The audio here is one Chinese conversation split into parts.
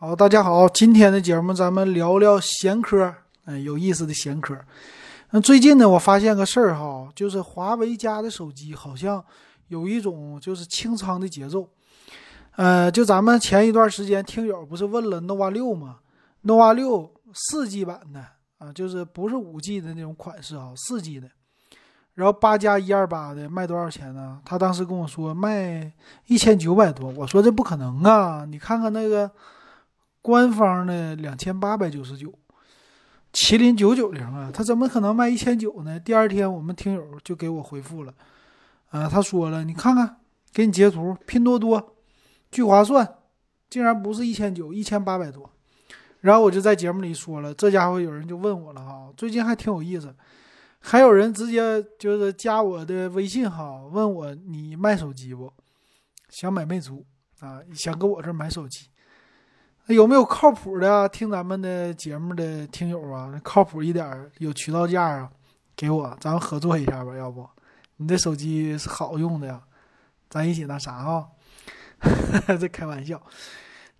好，大家好，今天的节目咱们聊聊闲嗑，嗯，有意思的闲嗑。那最近呢，我发现个事儿哈，就是华为家的手机好像有一种就是清仓的节奏。呃，就咱们前一段时间听友不是问了 nova 六吗？nova 六四 G 版的啊，就是不是五 G 的那种款式啊，四 G 的。然后八加一二八的卖多少钱呢？他当时跟我说卖一千九百多，我说这不可能啊，你看看那个。官方的两千八百九十九，麒麟九九零啊，他怎么可能卖一千九呢？第二天我们听友就给我回复了，啊，他说了，你看看，给你截图，拼多多聚划算，竟然不是一千九，一千八百多。然后我就在节目里说了，这家伙有人就问我了哈，最近还挺有意思，还有人直接就是加我的微信哈，问我你卖手机不？想买魅族啊，想搁我这买手机。有没有靠谱的啊听咱们的节目的听友啊？靠谱一点，有渠道价啊，给我，咱们合作一下吧，要不？你这手机是好用的呀，咱一起那啥啊？这开玩笑，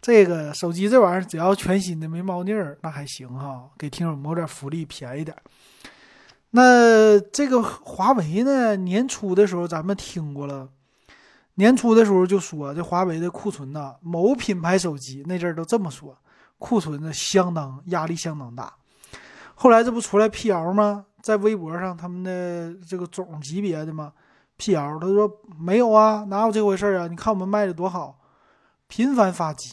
这个手机这玩意儿只要全新的没猫腻儿，那还行哈，给听友谋点福利，便宜点。那这个华为呢？年初的时候咱们听过了。年初的时候就说这华为的库存呐，某品牌手机那阵儿都这么说，库存的相当压力相当大。后来这不出来辟谣吗？在微博上他们的这个总级别的嘛辟谣，他说没有啊，哪有这回事啊？你看我们卖的多好，频繁发机。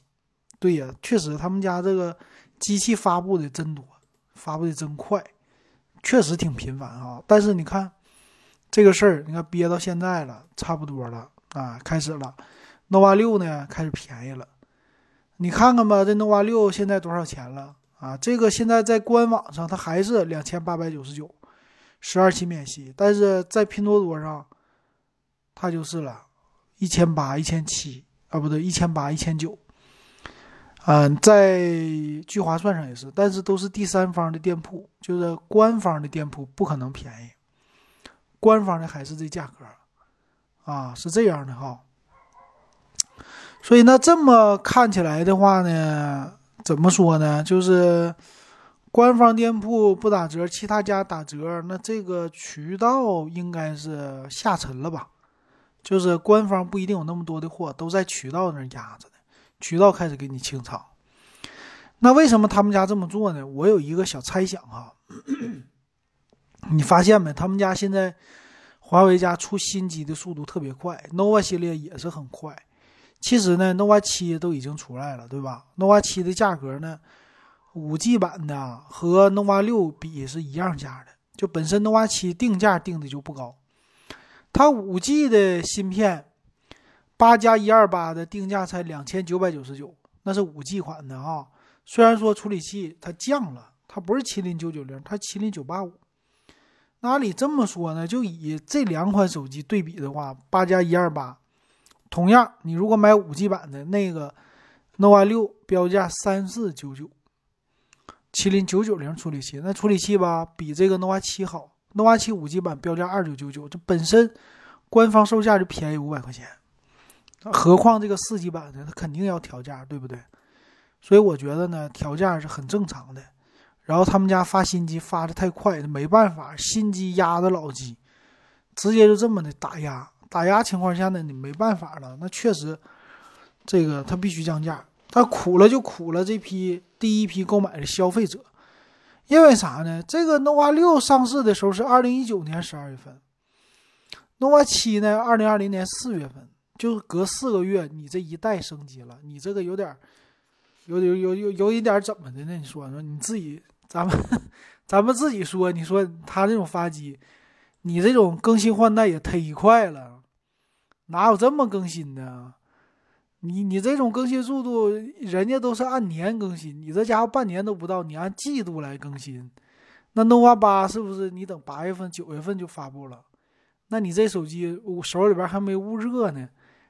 对呀，确实他们家这个机器发布的真多，发布的真快，确实挺频繁啊。但是你看这个事儿，你看憋到现在了，差不多了。啊，开始了，nova 六呢开始便宜了，你看看吧，这 nova 六现在多少钱了啊？这个现在在官网上它还是两千八百九十九，十二期免息，但是在拼多多上，它就是了，一千八、一千七啊，不对，一千八、一千九。嗯，在聚划算上也是，但是都是第三方的店铺，就是官方的店铺不可能便宜，官方的还是这价格。啊，是这样的哈，所以那这么看起来的话呢，怎么说呢？就是官方店铺不打折，其他家打折，那这个渠道应该是下沉了吧？就是官方不一定有那么多的货，都在渠道那压着呢，渠道开始给你清仓。那为什么他们家这么做呢？我有一个小猜想哈，你发现没？他们家现在。华为家出新机的速度特别快，nova 系列也是很快。其实呢，nova 七都已经出来了，对吧？nova 七的价格呢，五 G 版的和 nova 六比是一样价的，就本身 nova 七定价定的就不高。它五 G 的芯片，八加一二八的定价才两千九百九十九，那是五 G 款的啊。虽然说处理器它降了，它不是麒麟九九零，它麒麟九八五。哪里这么说呢？就以这两款手机对比的话，八加一二八，同样，你如果买五 G 版的那个 nova 六，标价三四九九，麒麟九九零处理器，那处理器吧比这个 nova 七好，nova 七五 G 版标价二九九九，这本身官方售价就便宜五百块钱，何况这个四 G 版的，它肯定要调价，对不对？所以我觉得呢，调价是很正常的。然后他们家发新机发的太快，没办法，新机压着老机，直接就这么的打压。打压情况下呢，你没办法了。那确实，这个他必须降价。他苦了就苦了这批第一批购买的消费者，因为啥呢？这个 nova 六上市的时候是二零一九年十二月份，nova 七呢，二零二零年四月份，就隔四个月，你这一代升级了，你这个有点，有有有有有一点怎么的呢？你说说你自己。咱们咱们自己说，你说他这种发机，你这种更新换代也忒快了，哪有这么更新的？你你这种更新速度，人家都是按年更新，你这家伙半年都不到，你按季度来更新。那 nova 八是不是你等八月份、九月份就发布了？那你这手机我手里边还没捂热呢，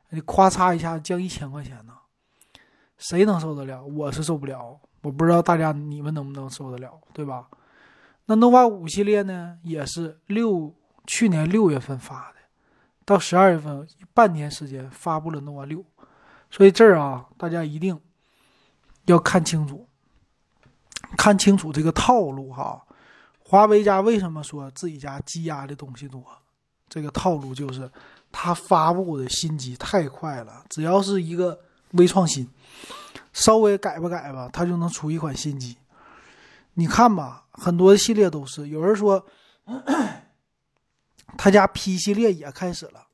你咔嚓一下降一千块钱呢？谁能受得了？我是受不了。我不知道大家你们能不能受得了，对吧？那 nova 五系列呢，也是六去年六月份发的，到十二月份半年时间发布了 nova 六，所以这儿啊，大家一定要看清楚，看清楚这个套路哈。华为家为什么说自己家积压的东西多？这个套路就是，它发布的新机太快了，只要是一个微创新，稍微改吧改吧，它就能出一款新机。你看吧，很多的系列都是。有人说，他家 P 系列也开始了。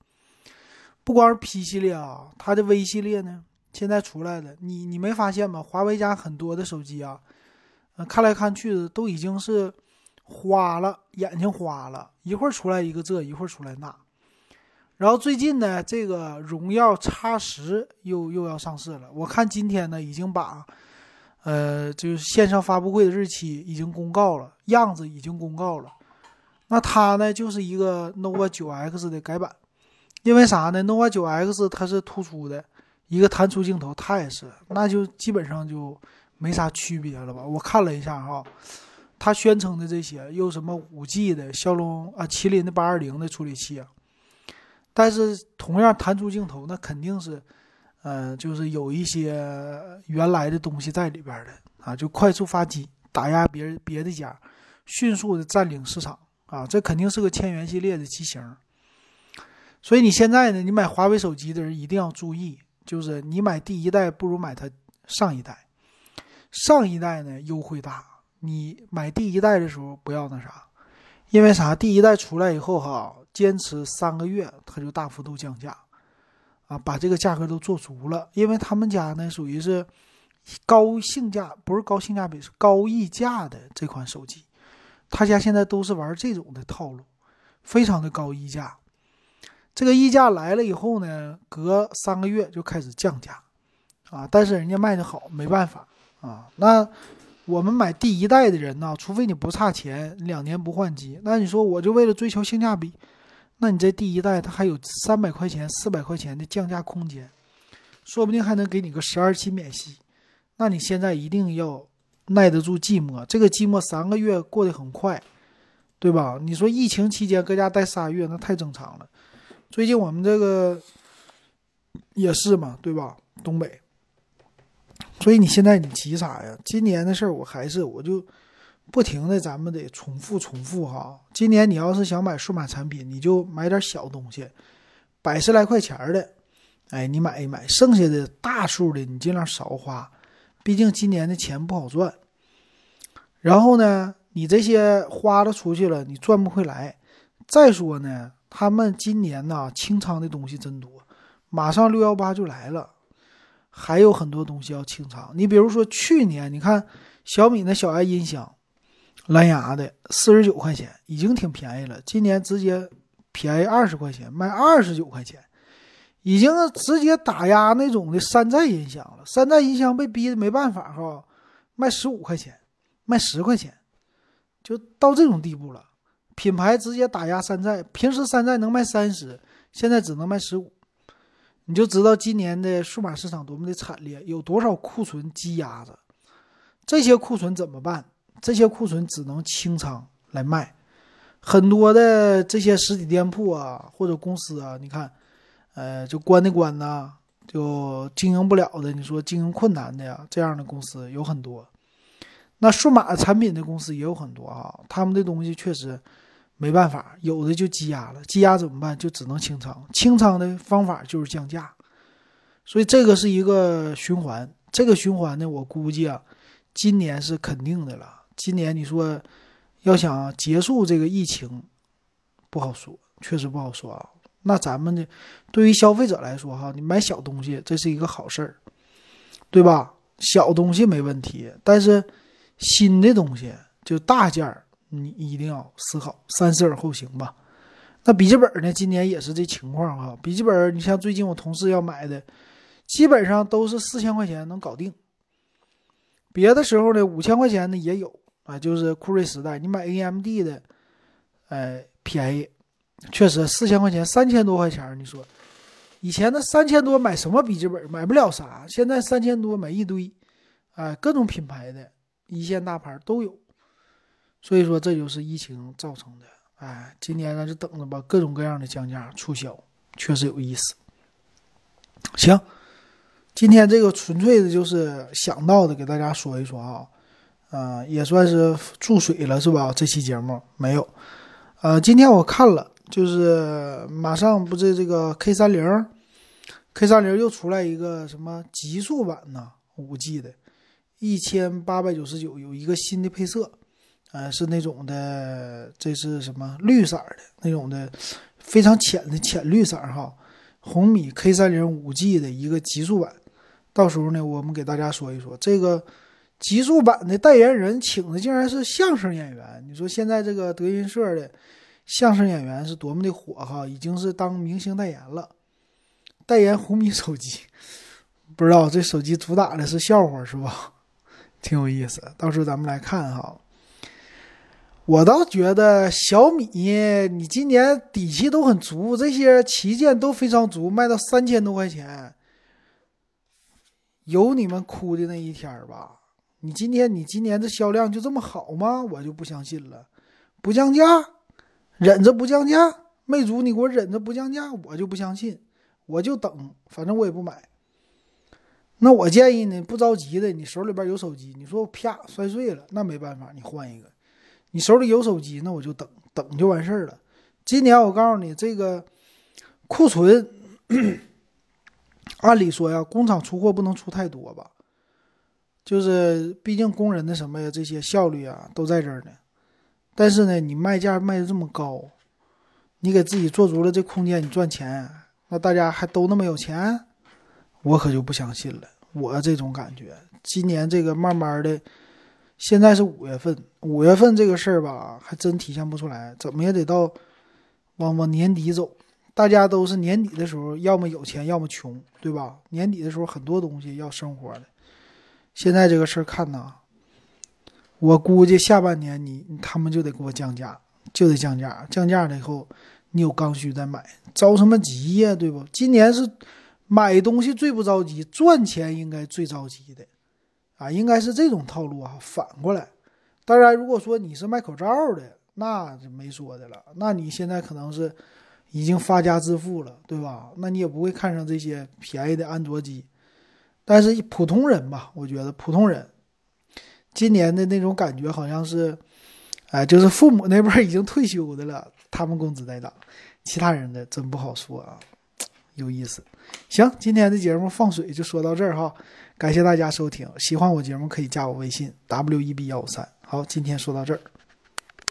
不光是 P 系列啊，他的 V 系列呢，现在出来了。你你没发现吗？华为家很多的手机啊，看来看去的都已经是花了，眼睛花了，一会儿出来一个这，一会儿出来那。然后最近呢，这个荣耀 X 十又又要上市了。我看今天呢，已经把。呃，就是线上发布会的日期已经公告了，样子已经公告了。那它呢，就是一个 nova 9X 的改版。因为啥呢？nova 9X 它是突出的一个弹出镜头，它也是，那就基本上就没啥区别了吧？我看了一下哈，它宣称的这些又什么 5G 的骁龙啊、麒麟的820的处理器啊，但是同样弹出镜头，那肯定是。嗯，就是有一些原来的东西在里边的啊，就快速发机，打压别人别的家，迅速的占领市场啊，这肯定是个千元系列的机型。所以你现在呢，你买华为手机的人一定要注意，就是你买第一代不如买它上一代，上一代呢优惠大，你买第一代的时候不要那啥，因为啥？第一代出来以后哈，坚持三个月它就大幅度降价。啊，把这个价格都做足了，因为他们家呢属于是高性价，不是高性价比，是高溢价的这款手机。他家现在都是玩这种的套路，非常的高溢价。这个溢价来了以后呢，隔三个月就开始降价，啊，但是人家卖的好，没办法啊。那我们买第一代的人呢，除非你不差钱，两年不换机，那你说我就为了追求性价比。那你这第一代，它还有三百块钱、四百块钱的降价空间，说不定还能给你个十二期免息。那你现在一定要耐得住寂寞，这个寂寞三个月过得很快，对吧？你说疫情期间搁家待仨月，那太正常了。最近我们这个也是嘛，对吧？东北，所以你现在你急啥呀？今年的事儿，我还是我就。不停的，咱们得重复重复哈。今年你要是想买数码产品，你就买点小东西，百十来块钱的，哎，你买一买。剩下的大数的，你尽量少花，毕竟今年的钱不好赚。然后呢，你这些花了出去了，你赚不回来。再说呢，他们今年呢清仓的东西真多，马上六幺八就来了，还有很多东西要清仓。你比如说去年，你看小米那小爱音箱。蓝牙的四十九块钱已经挺便宜了，今年直接便宜二十块钱，卖二十九块钱，已经直接打压那种的山寨音箱了。山寨音箱被逼的没办法哈，卖十五块钱，卖十块钱，就到这种地步了。品牌直接打压山寨，平时山寨能卖三十，现在只能卖十五，你就知道今年的数码市场多么的惨烈，有多少库存积压着，这些库存怎么办？这些库存只能清仓来卖，很多的这些实体店铺啊或者公司啊，你看，呃，就关的关呐，就经营不了的，你说经营困难的呀，这样的公司有很多。那数码产品的公司也有很多啊，他们的东西确实没办法，有的就积压了，积压怎么办？就只能清仓，清仓的方法就是降价。所以这个是一个循环，这个循环呢，我估计啊，今年是肯定的了。今年你说要想结束这个疫情，不好说，确实不好说啊。那咱们呢，对于消费者来说哈，你买小东西这是一个好事儿，对吧？小东西没问题，但是新的东西就大件儿，你一定要思考，三思而后行吧。那笔记本呢？今年也是这情况哈。笔记本，你像最近我同事要买的，基本上都是四千块钱能搞定。别的时候呢，五千块钱的也有。啊，就是酷睿时代，你买 AMD 的，呃，便宜，确实四千块钱，三千多块钱，你说，以前的三千多买什么笔记本，买不了啥，现在三千多买一堆，哎，各种品牌的一线大牌都有，所以说这就是疫情造成的，哎，今年呢就等着吧，各种各样的降价促销，确实有意思。行，今天这个纯粹的就是想到的，给大家说一说啊，啊，也算是注水了是吧？这期节目没有，呃，今天我看了，就是马上不是这个 K 三零，K 三零又出来一个什么极速版呢？五 G 的，一千八百九十九，有一个新的配色，呃，是那种的，这是什么绿色的那种的，非常浅的浅绿色哈，红米 K 三零五 G 的一个极速版。到时候呢，我们给大家说一说这个极速版的代言人，请的竟然是相声演员。你说现在这个德云社的相声演员是多么的火哈，已经是当明星代言了，代言红米手机。不知道这手机主打的是笑话是吧？挺有意思。到时候咱们来看哈。我倒觉得小米，你今年底气都很足，这些旗舰都非常足，卖到三千多块钱。有你们哭的那一天吧？你今天你今年的销量就这么好吗？我就不相信了。不降价，忍着不降价。魅族，你给我忍着不降价，我就不相信。我就等，反正我也不买。那我建议呢，不着急的，你手里边有手机，你说啪摔碎了，那没办法，你换一个。你手里有手机，那我就等等就完事儿了。今年我告诉你，这个库存。按理说呀，工厂出货不能出太多吧？就是毕竟工人的什么呀，这些效率啊都在这儿呢。但是呢，你卖价卖的这么高，你给自己做足了这空间，你赚钱，那大家还都那么有钱？我可就不相信了。我这种感觉，今年这个慢慢的，现在是五月份，五月份这个事儿吧，还真体现不出来，怎么也得到往往年底走。大家都是年底的时候，要么有钱，要么穷，对吧？年底的时候很多东西要生活的。现在这个事儿看呐，我估计下半年你他们就得给我降价，就得降价。降价了以后，你有刚需再买，着什么急呀，对不？今年是买东西最不着急，赚钱应该最着急的啊，应该是这种套路啊。反过来，当然，如果说你是卖口罩的，那就没说的了。那你现在可能是。已经发家致富了，对吧？那你也不会看上这些便宜的安卓机。但是普通人吧，我觉得普通人今年的那种感觉好像是，哎，就是父母那边已经退休的了，他们工资在涨，其他人的真不好说啊，有意思。行，今天的节目放水就说到这儿哈，感谢大家收听，喜欢我节目可以加我微信 w e b 幺五三。好，今天说到这儿。